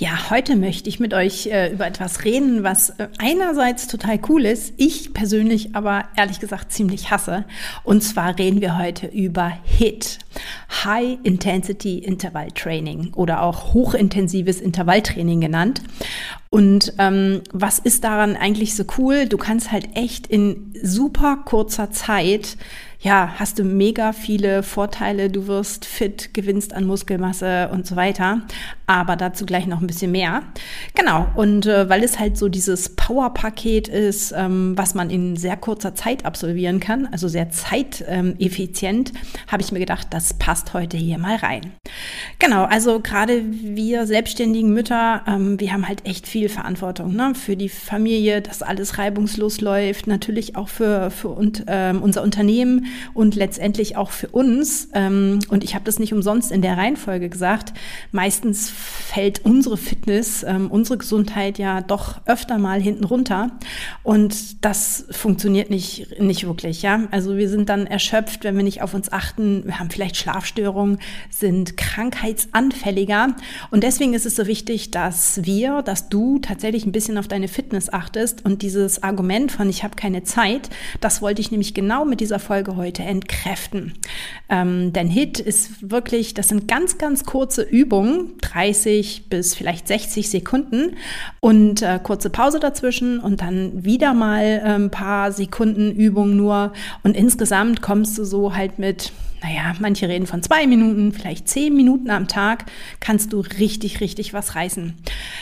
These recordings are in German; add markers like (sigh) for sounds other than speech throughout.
Ja, heute möchte ich mit euch äh, über etwas reden, was äh, einerseits total cool ist, ich persönlich aber ehrlich gesagt ziemlich hasse. Und zwar reden wir heute über HIT, High Intensity Interval Training oder auch hochintensives Intervalltraining genannt. Und ähm, was ist daran eigentlich so cool? Du kannst halt echt in super kurzer Zeit ja, hast du mega viele Vorteile, du wirst fit, gewinnst an Muskelmasse und so weiter. Aber dazu gleich noch ein bisschen mehr. Genau, und äh, weil es halt so dieses Power-Paket ist, ähm, was man in sehr kurzer Zeit absolvieren kann, also sehr zeiteffizient, habe ich mir gedacht, das passt heute hier mal rein. Genau, also gerade wir selbstständigen Mütter, ähm, wir haben halt echt viel Verantwortung ne? für die Familie, dass alles reibungslos läuft, natürlich auch für, für und, ähm, unser Unternehmen und letztendlich auch für uns. Ähm, und ich habe das nicht umsonst in der Reihenfolge gesagt. Meistens fällt unsere Fitness, ähm, unsere Gesundheit ja doch öfter mal hinten runter. Und das funktioniert nicht, nicht wirklich. Ja? Also wir sind dann erschöpft, wenn wir nicht auf uns achten. Wir haben vielleicht Schlafstörungen, sind krankheitsanfälliger. Und deswegen ist es so wichtig, dass wir, dass du tatsächlich ein bisschen auf deine Fitness achtest. Und dieses Argument von ich habe keine Zeit, das wollte ich nämlich genau mit dieser Folge heute entkräften. Ähm, denn HIT ist wirklich, das sind ganz, ganz kurze Übungen, 30 bis vielleicht 60 Sekunden und äh, kurze Pause dazwischen und dann wieder mal äh, ein paar Sekunden Übung nur. Und insgesamt kommst du so halt mit naja, manche reden von zwei Minuten, vielleicht zehn Minuten am Tag, kannst du richtig, richtig was reißen.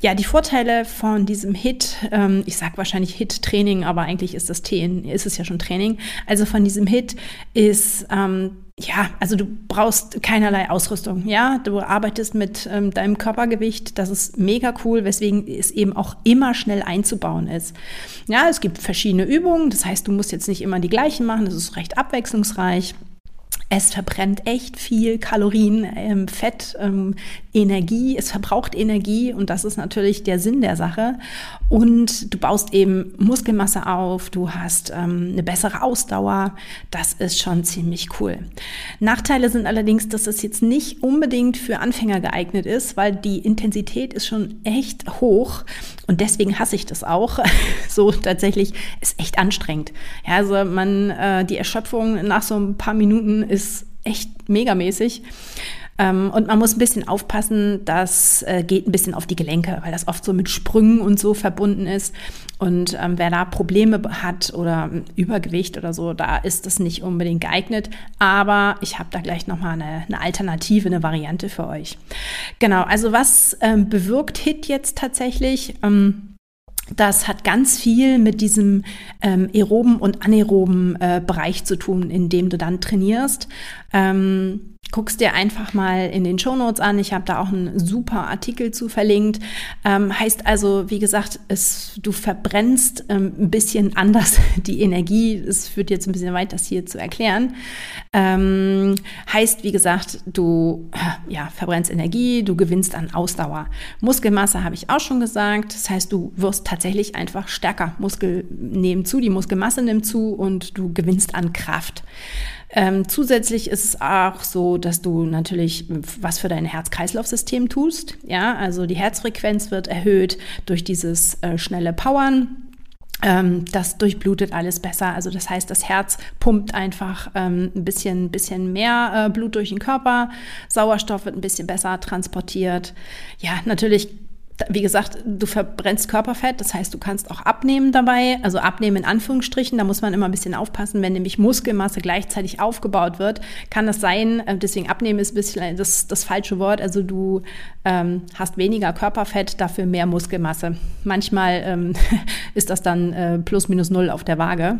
Ja, die Vorteile von diesem HIT, ähm, ich sage wahrscheinlich HIT-Training, aber eigentlich ist das T, ist es ja schon Training. Also von diesem HIT ist, ähm, ja, also du brauchst keinerlei Ausrüstung, ja, du arbeitest mit ähm, deinem Körpergewicht, das ist mega cool, weswegen es eben auch immer schnell einzubauen ist. Ja, es gibt verschiedene Übungen, das heißt, du musst jetzt nicht immer die gleichen machen, das ist recht abwechslungsreich. Es verbrennt echt viel Kalorien, ähm, Fett, ähm, Energie. Es verbraucht Energie und das ist natürlich der Sinn der Sache. Und du baust eben Muskelmasse auf, du hast ähm, eine bessere Ausdauer. Das ist schon ziemlich cool. Nachteile sind allerdings, dass es jetzt nicht unbedingt für Anfänger geeignet ist, weil die Intensität ist schon echt hoch und deswegen hasse ich das auch. (laughs) so tatsächlich ist echt anstrengend. Ja, also man, äh, die Erschöpfung nach so ein paar Minuten ist echt megamäßig. Ähm, und man muss ein bisschen aufpassen, das äh, geht ein bisschen auf die Gelenke, weil das oft so mit Sprüngen und so verbunden ist. Und ähm, wer da Probleme hat oder Übergewicht oder so, da ist das nicht unbedingt geeignet. Aber ich habe da gleich nochmal eine, eine Alternative, eine Variante für euch. Genau, also was ähm, bewirkt HIT jetzt tatsächlich? Ähm, das hat ganz viel mit diesem ähm, aeroben und anaeroben äh, Bereich zu tun, in dem du dann trainierst. Ähm, guckst dir einfach mal in den Shownotes an. Ich habe da auch einen super Artikel zu verlinkt. Ähm, heißt also, wie gesagt, es, du verbrennst ähm, ein bisschen anders (laughs) die Energie. Es führt jetzt ein bisschen weit, das hier zu erklären. Ähm, heißt, wie gesagt, du ja, verbrennst Energie, du gewinnst an Ausdauer. Muskelmasse habe ich auch schon gesagt. Das heißt, du wirst tatsächlich einfach stärker. Muskel nehmen zu, die Muskelmasse nimmt zu und du gewinnst an Kraft. Ähm, zusätzlich ist es auch so, dass du natürlich was für dein Herz-Kreislauf-System tust. Ja, also die Herzfrequenz wird erhöht durch dieses äh, schnelle Powern. Ähm, das durchblutet alles besser. Also das heißt, das Herz pumpt einfach ähm, ein bisschen, bisschen mehr äh, Blut durch den Körper. Sauerstoff wird ein bisschen besser transportiert. Ja, natürlich wie gesagt, du verbrennst Körperfett, das heißt, du kannst auch abnehmen dabei, also abnehmen in Anführungsstrichen, da muss man immer ein bisschen aufpassen, wenn nämlich Muskelmasse gleichzeitig aufgebaut wird, kann das sein, äh, deswegen abnehmen ist ein bisschen das, das falsche Wort, also du ähm, hast weniger Körperfett, dafür mehr Muskelmasse. Manchmal ähm, (laughs) ist das dann äh, plus minus null auf der Waage.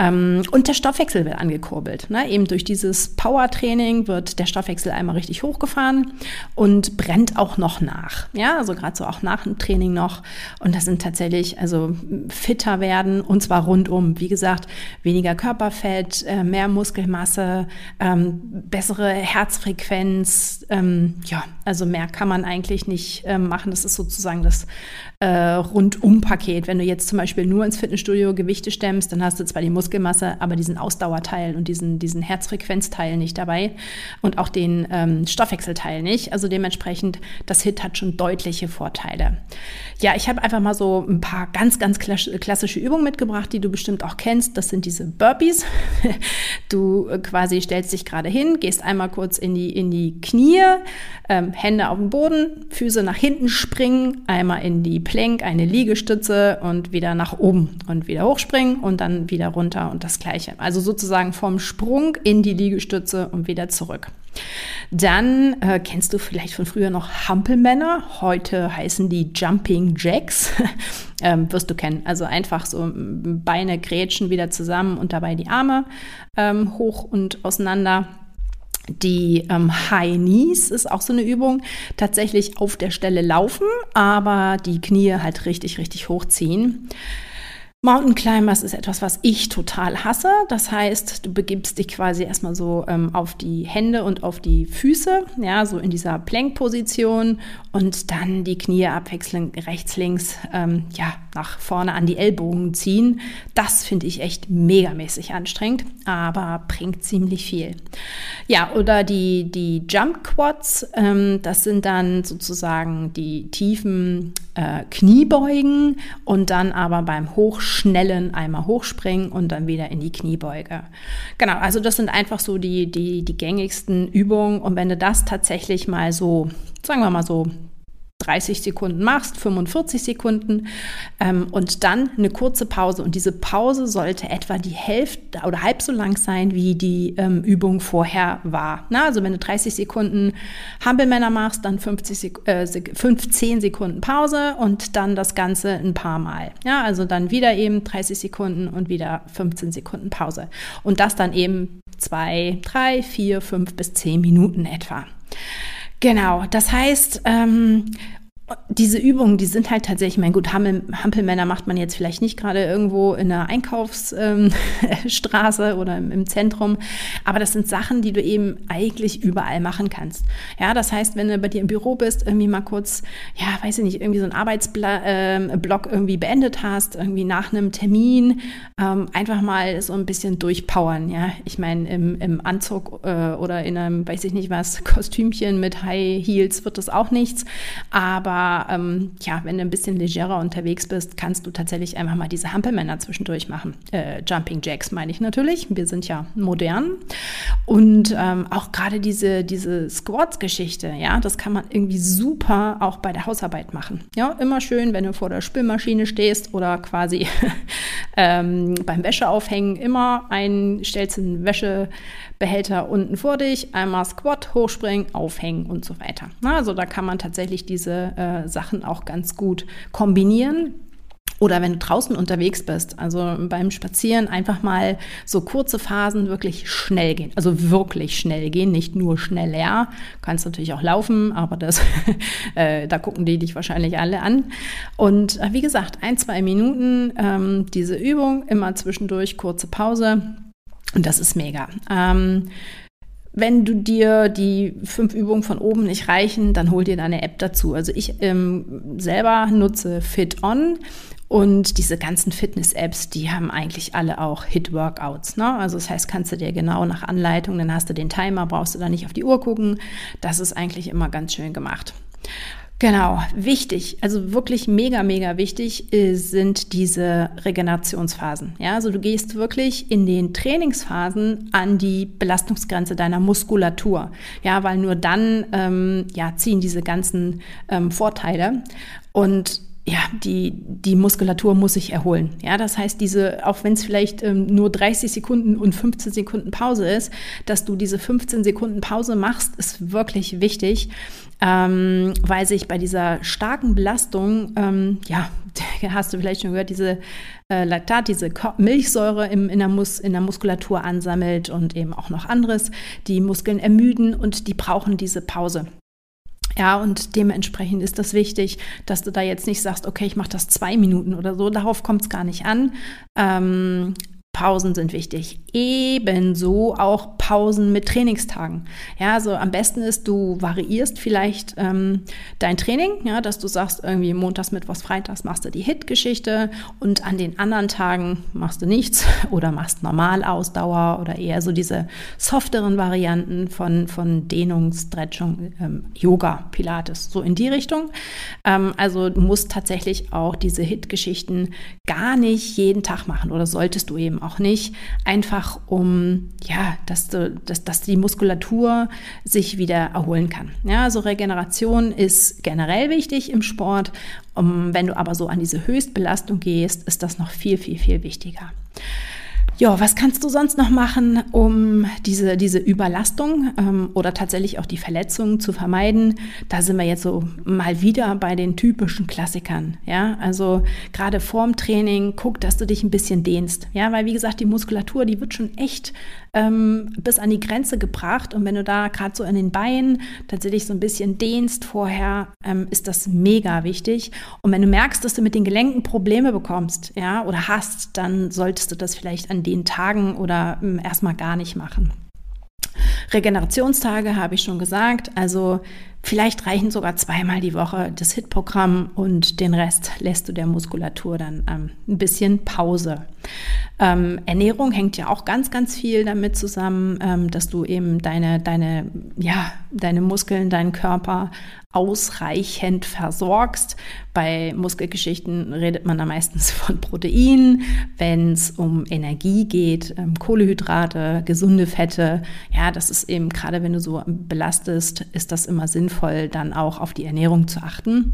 Ähm, und der Stoffwechsel wird angekurbelt. Ne? Eben durch dieses Powertraining wird der Stoffwechsel einmal richtig hochgefahren und brennt auch noch nach. Ja, also gerade also auch nach dem Training noch. Und das sind tatsächlich also fitter werden und zwar rundum. Wie gesagt, weniger Körperfett, äh, mehr Muskelmasse, ähm, bessere Herzfrequenz. Ähm, ja, also mehr kann man eigentlich nicht machen. Das ist sozusagen das äh, Rundum-Paket. Wenn du jetzt zum Beispiel nur ins Fitnessstudio Gewichte stemmst, dann hast du zwar die Muskelmasse, aber diesen Ausdauerteil und diesen, diesen Herzfrequenzteil nicht dabei und auch den ähm, Stoffwechselteil nicht. Also dementsprechend, das HIT hat schon deutliche Vorteile. Ja, ich habe einfach mal so ein paar ganz, ganz klassische Übungen mitgebracht, die du bestimmt auch kennst. Das sind diese Burpees. (laughs) Du äh, quasi stellst dich gerade hin, gehst einmal kurz in die, in die Knie, ähm, Hände auf den Boden, Füße nach hinten springen, einmal in die Plank, eine Liegestütze und wieder nach oben und wieder hochspringen und dann wieder runter und das gleiche. Also sozusagen vom Sprung in die Liegestütze und wieder zurück. Dann äh, kennst du vielleicht von früher noch Hampelmänner. Heute heißen die Jumping Jacks. (laughs) ähm, wirst du kennen. Also einfach so Beine grätschen wieder zusammen und dabei die Arme ähm, hoch und auseinander. Die ähm, High Knees ist auch so eine Übung. Tatsächlich auf der Stelle laufen, aber die Knie halt richtig, richtig hochziehen. Mountain Climbers ist etwas, was ich total hasse. Das heißt, du begibst dich quasi erstmal so ähm, auf die Hände und auf die Füße, ja, so in dieser Plank-Position und dann die Knie abwechselnd rechts, links, ähm, ja, nach vorne an die Ellbogen ziehen. Das finde ich echt megamäßig anstrengend, aber bringt ziemlich viel. Ja, oder die, die Jump Quads, ähm, das sind dann sozusagen die tiefen äh, Kniebeugen und dann aber beim Hochschnellen einmal hochspringen und dann wieder in die Kniebeuge. Genau, also das sind einfach so die, die, die gängigsten Übungen. Und wenn du das tatsächlich mal so, sagen wir mal so 30 Sekunden machst, 45 Sekunden ähm, und dann eine kurze Pause. Und diese Pause sollte etwa die Hälfte oder halb so lang sein, wie die ähm, Übung vorher war. Na, also wenn du 30 Sekunden Hampelmänner machst, dann 50 Sek äh, 15 Sekunden Pause und dann das Ganze ein paar Mal. Ja, also dann wieder eben 30 Sekunden und wieder 15 Sekunden Pause. Und das dann eben zwei, drei, vier, fünf bis zehn Minuten etwa. Genau, das heißt, ähm, diese Übungen, die sind halt tatsächlich, mein gut, Hampelmänner macht man jetzt vielleicht nicht gerade irgendwo in einer Einkaufsstraße ähm, (laughs) oder im, im, Zentrum, aber das sind Sachen, die du eben eigentlich überall machen kannst. Ja, das heißt, wenn du bei dir im Büro bist, irgendwie mal kurz, ja, weiß ich nicht, irgendwie so einen Arbeitsblock ähm, irgendwie beendet hast, irgendwie nach einem Termin, ähm, einfach mal so ein bisschen durchpowern. Ja, ich meine, im, im Anzug äh, oder in einem, weiß ich nicht was, Kostümchen mit High Heels wird das auch nichts, aber ähm, ja, wenn du ein bisschen legerer unterwegs bist, kannst du tatsächlich einfach mal diese Hampelmänner zwischendurch machen. Äh, Jumping Jacks meine ich natürlich. Wir sind ja modern. Und ähm, auch gerade diese, diese Squats-Geschichte, ja, das kann man irgendwie super auch bei der Hausarbeit machen. Ja, immer schön, wenn du vor der Spülmaschine stehst oder quasi (laughs) ähm, beim Wäscheaufhängen immer ein, stellst einen Wäschebehälter unten vor dich, einmal Squat, hochspringen, aufhängen und so weiter. Na, also da kann man tatsächlich diese äh, Sachen auch ganz gut kombinieren. Oder wenn du draußen unterwegs bist, also beim Spazieren einfach mal so kurze Phasen wirklich schnell gehen. Also wirklich schnell gehen, nicht nur schneller. Du kannst natürlich auch laufen, aber das, (laughs) äh, da gucken die dich wahrscheinlich alle an. Und äh, wie gesagt, ein, zwei Minuten ähm, diese Übung, immer zwischendurch kurze Pause. Und das ist mega. Ähm, wenn du dir die fünf Übungen von oben nicht reichen, dann hol dir deine App dazu. Also ich ähm, selber nutze FitOn und diese ganzen Fitness-Apps, die haben eigentlich alle auch Hit-Workouts. Ne? Also das heißt, kannst du dir genau nach Anleitung, dann hast du den Timer, brauchst du da nicht auf die Uhr gucken. Das ist eigentlich immer ganz schön gemacht. Genau, wichtig, also wirklich mega, mega wichtig äh, sind diese Regenerationsphasen. Ja, also du gehst wirklich in den Trainingsphasen an die Belastungsgrenze deiner Muskulatur. Ja, weil nur dann ähm, ja, ziehen diese ganzen ähm, Vorteile. Und ja, die, die Muskulatur muss sich erholen. Ja, das heißt, diese, auch wenn es vielleicht ähm, nur 30 Sekunden und 15 Sekunden Pause ist, dass du diese 15 Sekunden Pause machst, ist wirklich wichtig ähm, weil sich bei dieser starken Belastung, ähm, ja, (laughs) hast du vielleicht schon gehört, diese äh, Laktat, diese Milchsäure im, in, der Mus in der Muskulatur ansammelt und eben auch noch anderes, die Muskeln ermüden und die brauchen diese Pause. Ja, und dementsprechend ist das wichtig, dass du da jetzt nicht sagst, okay, ich mache das zwei Minuten oder so. Darauf kommt es gar nicht an. Ähm, Pausen sind wichtig. Ebenso auch Pausen mit Trainingstagen. Ja, also am besten ist, du variierst vielleicht ähm, dein Training, ja, dass du sagst, irgendwie montags, mittwochs, freitags machst du die Hit-Geschichte und an den anderen Tagen machst du nichts (laughs) oder machst Normalausdauer oder eher so diese softeren Varianten von, von Dehnung, Stretchung, ähm, Yoga, Pilates, so in die Richtung. Ähm, also du musst tatsächlich auch diese Hit-Geschichten gar nicht jeden Tag machen oder solltest du eben auch nicht, einfach um, ja, dass, du, dass, dass die Muskulatur sich wieder erholen kann. Ja, also Regeneration ist generell wichtig im Sport. Um, wenn du aber so an diese Höchstbelastung gehst, ist das noch viel, viel, viel wichtiger. Ja, was kannst du sonst noch machen, um diese, diese Überlastung ähm, oder tatsächlich auch die Verletzungen zu vermeiden? Da sind wir jetzt so mal wieder bei den typischen Klassikern. Ja, also gerade vorm Training, guck, dass du dich ein bisschen dehnst. Ja, weil wie gesagt, die Muskulatur, die wird schon echt ähm, bis an die Grenze gebracht. Und wenn du da gerade so in den Beinen tatsächlich so ein bisschen dehnst vorher, ähm, ist das mega wichtig. Und wenn du merkst, dass du mit den Gelenken Probleme bekommst, ja, oder hast, dann solltest du das vielleicht an den Tagen oder ähm, erstmal gar nicht machen. Regenerationstage habe ich schon gesagt. Also vielleicht reichen sogar zweimal die Woche das HIT-Programm und den Rest lässt du der Muskulatur dann ähm, ein bisschen Pause. Ähm, Ernährung hängt ja auch ganz, ganz viel damit zusammen, ähm, dass du eben deine, deine, ja, deine Muskeln, deinen Körper ausreichend versorgst. Bei Muskelgeschichten redet man da meistens von Proteinen. Wenn es um Energie geht, ähm, Kohlehydrate, gesunde Fette, ja, das ist eben gerade, wenn du so belastest, ist das immer sinnvoll, dann auch auf die Ernährung zu achten.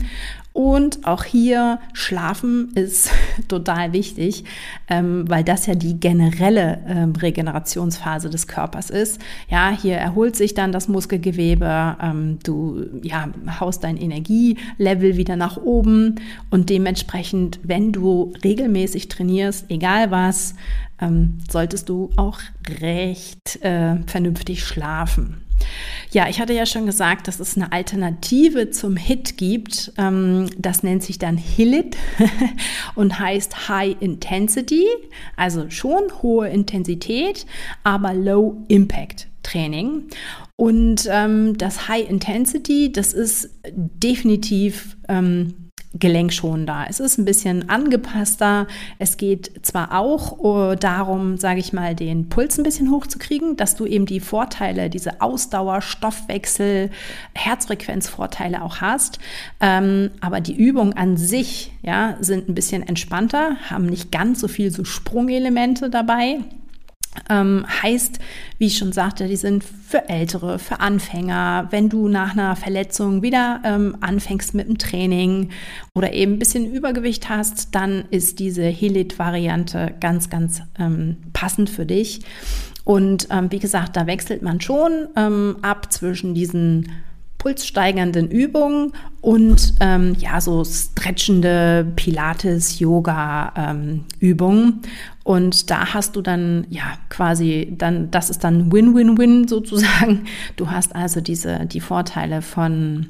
Und auch hier Schlafen ist (laughs) total wichtig, ähm, weil das ja die generelle ähm, Regenerationsphase des Körpers ist. Ja, hier erholt sich dann das Muskelgewebe, ähm, du ja, haust dein Energielevel wieder nach oben und dementsprechend, wenn du regelmäßig trainierst, egal was, ähm, solltest du auch recht äh, vernünftig schlafen. Ja, ich hatte ja schon gesagt, dass es eine Alternative zum HIT gibt. Ähm, das nennt sich dann HILIT (laughs) und heißt High Intensity, also schon hohe Intensität, aber Low Impact Training. Und ähm, das High Intensity, das ist definitiv ähm, gelenkschonender. Es ist ein bisschen angepasster. Es geht zwar auch uh, darum, sage ich mal, den Puls ein bisschen hochzukriegen, dass du eben die Vorteile, diese Ausdauer, Stoffwechsel, Herzfrequenzvorteile auch hast. Ähm, aber die Übungen an sich ja, sind ein bisschen entspannter, haben nicht ganz so viel so Sprungelemente dabei. Ähm, heißt, wie ich schon sagte, die sind für Ältere, für Anfänger. Wenn du nach einer Verletzung wieder ähm, anfängst mit dem Training oder eben ein bisschen Übergewicht hast, dann ist diese Helit-Variante ganz, ganz ähm, passend für dich. Und ähm, wie gesagt, da wechselt man schon ähm, ab zwischen diesen pulssteigernden Übungen und ähm, ja, so stretchende Pilates, Yoga-Übungen. Ähm, und da hast du dann, ja, quasi dann, das ist dann Win-Win-Win sozusagen. Du hast also diese, die Vorteile von,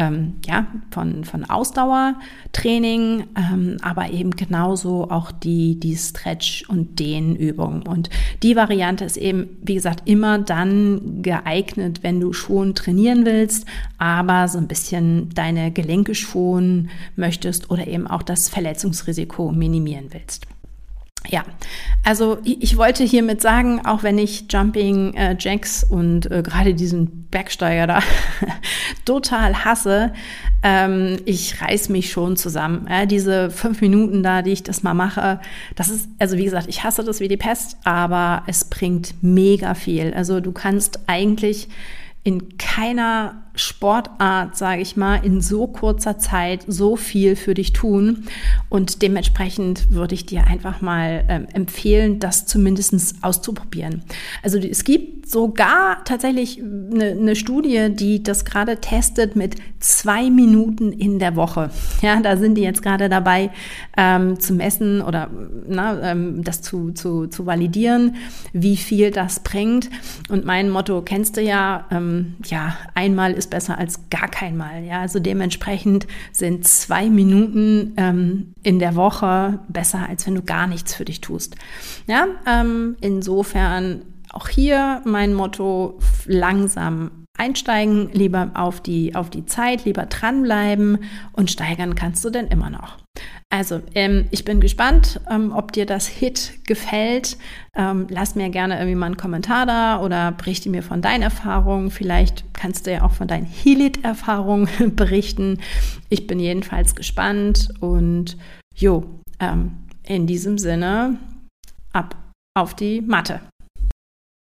ähm, ja, von, von Ausdauertraining, ähm, aber eben genauso auch die, die Stretch- und Dehnübungen. Und die Variante ist eben, wie gesagt, immer dann geeignet, wenn du schon trainieren willst, aber so ein bisschen deine Gelenke schonen möchtest oder eben auch das Verletzungsrisiko minimieren willst. Ja, also ich wollte hiermit sagen, auch wenn ich Jumping äh, Jacks und äh, gerade diesen Bergsteiger da (laughs) total hasse, ähm, ich reiß mich schon zusammen. Äh, diese fünf Minuten da, die ich das mal mache, das ist, also wie gesagt, ich hasse das wie die Pest, aber es bringt mega viel. Also du kannst eigentlich in keiner Sportart, sage ich mal, in so kurzer Zeit so viel für dich tun. Und dementsprechend würde ich dir einfach mal ähm, empfehlen, das zumindest auszuprobieren. Also es gibt sogar tatsächlich eine, eine Studie, die das gerade testet mit zwei Minuten in der Woche. Ja, da sind die jetzt gerade dabei ähm, zu messen oder na, ähm, das zu, zu, zu validieren, wie viel das bringt. Und mein Motto kennst du ja, ähm, ja, einmal ist besser als gar kein Mal. Ja, also dementsprechend sind zwei Minuten ähm, in der Woche besser, als wenn du gar nichts für dich tust. Ja, ähm, insofern auch hier mein Motto, langsam einsteigen, lieber auf die, auf die Zeit, lieber dranbleiben und steigern kannst du denn immer noch. Also, ähm, ich bin gespannt, ähm, ob dir das Hit gefällt. Ähm, lass mir gerne irgendwie mal einen Kommentar da oder berichte mir von deinen Erfahrungen. Vielleicht kannst du ja auch von deinen Helit-Erfahrungen (laughs) berichten. Ich bin jedenfalls gespannt und jo, ähm, in diesem Sinne ab auf die Matte.